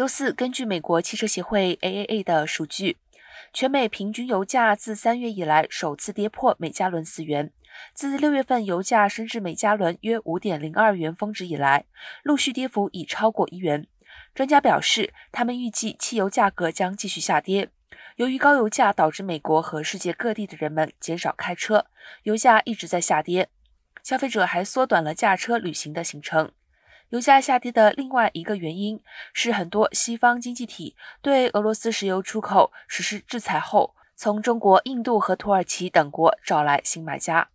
周四，根据美国汽车协会 AAA 的数据，全美平均油价自三月以来首次跌破每加仑四元。自六月份油价升至每加仑约五点零二元峰值以来，陆续跌幅已超过一元。专家表示，他们预计汽油价格将继续下跌。由于高油价导致美国和世界各地的人们减少开车，油价一直在下跌。消费者还缩短了驾车旅行的行程。油价下跌的另外一个原因是，很多西方经济体对俄罗斯石油出口实施制裁后，从中国、印度和土耳其等国找来新买家。